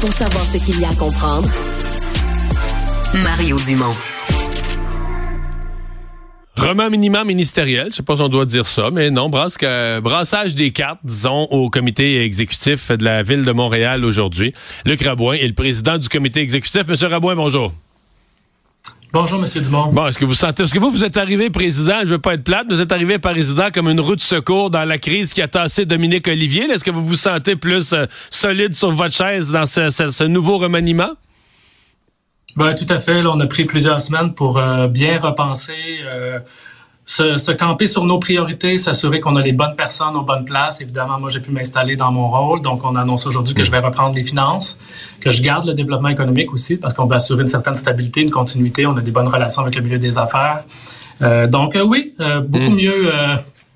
Pour savoir ce qu'il y a à comprendre, Mario Dumont. Remaniement ministériel, je sais pas si on doit dire ça, mais non, brassage des cartes, disons, au comité exécutif de la ville de Montréal aujourd'hui. Luc Rabouin est le président du comité exécutif. Monsieur Rabouin, bonjour. Bonjour, Monsieur Dumont. Bon, est-ce que vous sentez, est-ce que vous, vous êtes arrivé président, je veux pas être plate, mais vous êtes arrivé président comme une roue de secours dans la crise qui a tassé Dominique Olivier. Est-ce que vous vous sentez plus euh, solide sur votre chaise dans ce nouveau remaniement? Ben, tout à fait. Là, on a pris plusieurs semaines pour euh, bien repenser, euh, se, camper sur nos priorités, s'assurer qu'on a les bonnes personnes aux bonnes places. Évidemment, moi, j'ai pu m'installer dans mon rôle. Donc, on annonce aujourd'hui que je vais reprendre les finances, que je garde le développement économique aussi, parce qu'on veut assurer une certaine stabilité, une continuité. On a des bonnes relations avec le milieu des affaires. Euh, donc, oui, beaucoup mm. mieux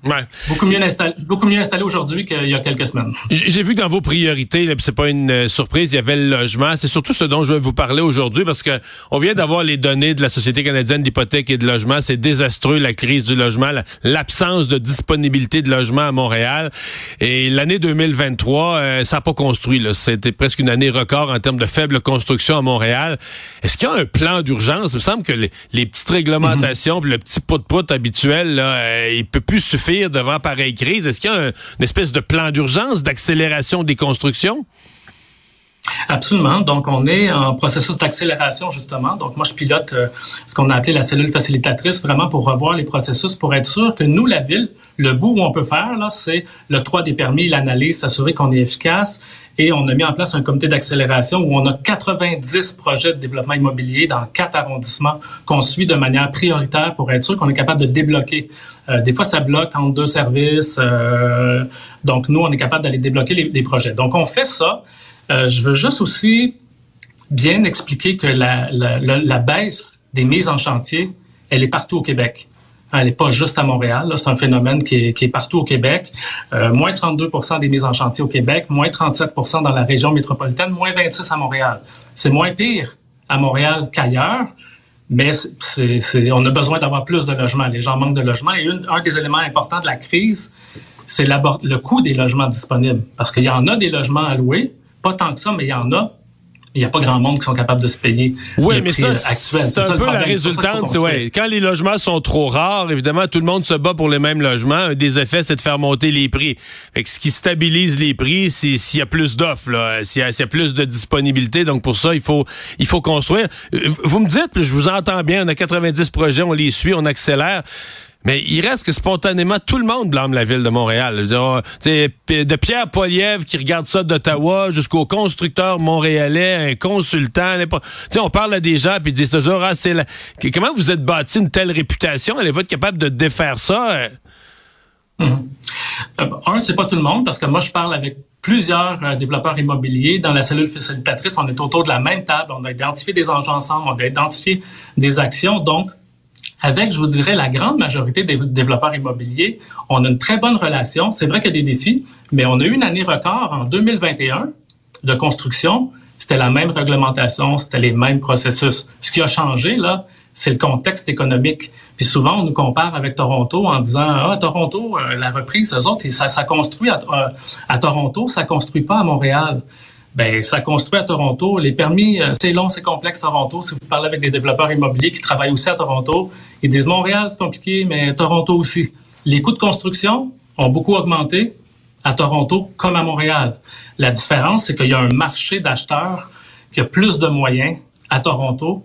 Ouais. Beaucoup mieux installé, beaucoup mieux installé aujourd'hui qu'il y a quelques semaines. J'ai vu que dans vos priorités, c'est pas une euh, surprise, il y avait le logement. C'est surtout ce dont je vais vous parler aujourd'hui parce que on vient d'avoir les données de la Société canadienne d'hypothèque et de logement. C'est désastreux la crise du logement, l'absence de disponibilité de logement à Montréal. Et l'année 2023, euh, ça n'a pas construit. C'était presque une année record en termes de faible construction à Montréal. Est-ce qu'il y a un plan d'urgence? Il me semble que les, petites réglementations, mm le petit pot de pout habituel, là, euh, il peut plus suffire devant pareille crise? Est-ce qu'il y a une espèce de plan d'urgence, d'accélération des constructions? Absolument. Donc, on est en processus d'accélération, justement. Donc, moi, je pilote euh, ce qu'on a appelé la cellule facilitatrice, vraiment pour revoir les processus, pour être sûr que nous, la ville, le bout où on peut faire, là, c'est le 3 des permis, l'analyse, s'assurer qu'on est efficace. Et on a mis en place un comité d'accélération où on a 90 projets de développement immobilier dans quatre arrondissements qu'on suit de manière prioritaire pour être sûr qu'on est capable de débloquer. Euh, des fois, ça bloque entre deux services. Euh, donc, nous, on est capable d'aller débloquer les projets. Donc, on fait ça. Euh, je veux juste aussi bien expliquer que la, baisse des mises en chantier, elle est partout au Québec. Elle n'est pas juste à Montréal. C'est un phénomène qui est, partout au Québec. Euh, moins 32% des mises en chantier au Québec, moins 37% dans la région métropolitaine, moins 26% à Montréal. C'est moins pire à Montréal qu'ailleurs, mais on a besoin d'avoir plus de logements. Les gens manquent de logements. Et un des éléments importants de la crise, c'est le coût des logements disponibles. Parce qu'il y en a des logements à louer, pas tant que ça, mais il y en a. Il n'y a pas grand monde qui sont capables de se payer. Oui, mais ça, c'est un peu la résultante. Ouais. Quand les logements sont trop rares, évidemment, tout le monde se bat pour les mêmes logements. Un des effets, c'est de faire monter les prix. Fait que ce qui stabilise les prix, c'est s'il y a plus d'offres, s'il y, y, a plus de disponibilité. Donc pour ça, il faut, il faut construire. Euh, vous me dites, je vous entends bien, on a 90 projets, on les suit, on accélère. Mais il reste que spontanément, tout le monde blâme la ville de Montréal. de Pierre Poilievre qui regarde ça d'Ottawa jusqu'au constructeur montréalais, un consultant. on parle à des gens puis ils disent toujours, ah, c'est comment vous êtes bâti une telle réputation? Allez-vous être capable de défaire ça? Hum. Euh, un, c'est pas tout le monde parce que moi, je parle avec plusieurs euh, développeurs immobiliers. Dans la cellule facilitatrice, on est autour de la même table. On a identifié des enjeux ensemble, on a identifié des actions. Donc, avec, je vous dirais, la grande majorité des développeurs immobiliers, on a une très bonne relation. C'est vrai qu'il y a des défis, mais on a eu une année record en 2021 de construction. C'était la même réglementation, c'était les mêmes processus. Ce qui a changé, là, c'est le contexte économique. Puis souvent, on nous compare avec Toronto en disant Ah, Toronto, euh, la reprise, eux autres, ça, ça construit à, euh, à Toronto, ça construit pas à Montréal ben ça construit à Toronto. Les permis, euh, c'est long, c'est complexe Toronto. Si vous parlez avec des développeurs immobiliers qui travaillent aussi à Toronto, ils disent Montréal, c'est compliqué, mais Toronto aussi. Les coûts de construction ont beaucoup augmenté à Toronto comme à Montréal. La différence, c'est qu'il y a un marché d'acheteurs qui a plus de moyens à Toronto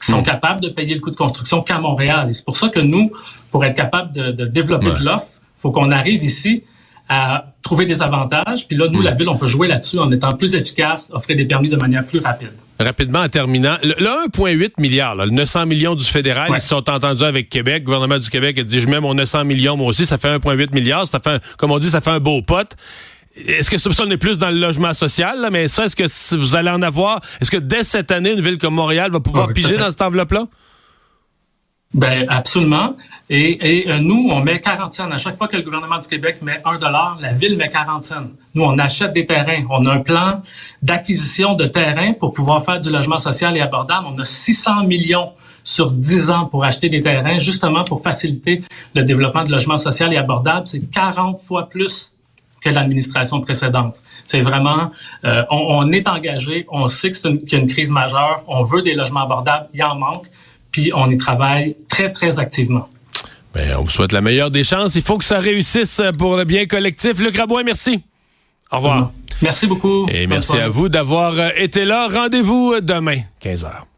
qui sont hmm. capables de payer le coût de construction qu'à Montréal. Et c'est pour ça que nous, pour être capable de, de développer de l'offre, faut qu'on arrive ici à trouver des avantages. Puis là, nous, la hmm. ville, on peut jouer là-dessus en étant plus efficace, offrir des permis de manière plus rapide. Rapidement, en terminant, le, 1,8 milliard, le 900 millions du fédéral, ils se sont entendus avec Québec. Le gouvernement du Québec a dit, je mets mon 900 millions, moi aussi, ça fait 1,8 milliard. Ça fait, comme on dit, ça fait un beau pote. Est-ce que ça, n'est plus dans le logement social, mais ça, est-ce que vous allez en avoir? Est-ce que dès cette année, une ville comme Montréal va pouvoir piger dans cette enveloppe-là? Ben absolument. Et, euh, nous, on met 40 cents. À chaque fois que le gouvernement du Québec met 1 dollar, la ville met 40 cents. Nous, on achète des terrains. On a un plan d'acquisition de terrains pour pouvoir faire du logement social et abordable. On a 600 millions sur 10 ans pour acheter des terrains, justement pour faciliter le développement de logement social et abordable. C'est 40 fois plus que l'administration précédente. C'est vraiment, euh, on, est engagé, on sait qu'il y a une crise majeure, on veut des logements abordables, il en manque, puis on y travaille très, très activement. Bien, on vous souhaite la meilleure des chances. Il faut que ça réussisse pour le bien collectif. Luc Rabouin, merci. Au revoir. Merci beaucoup. Et merci à vous d'avoir été là. Rendez-vous demain, 15h.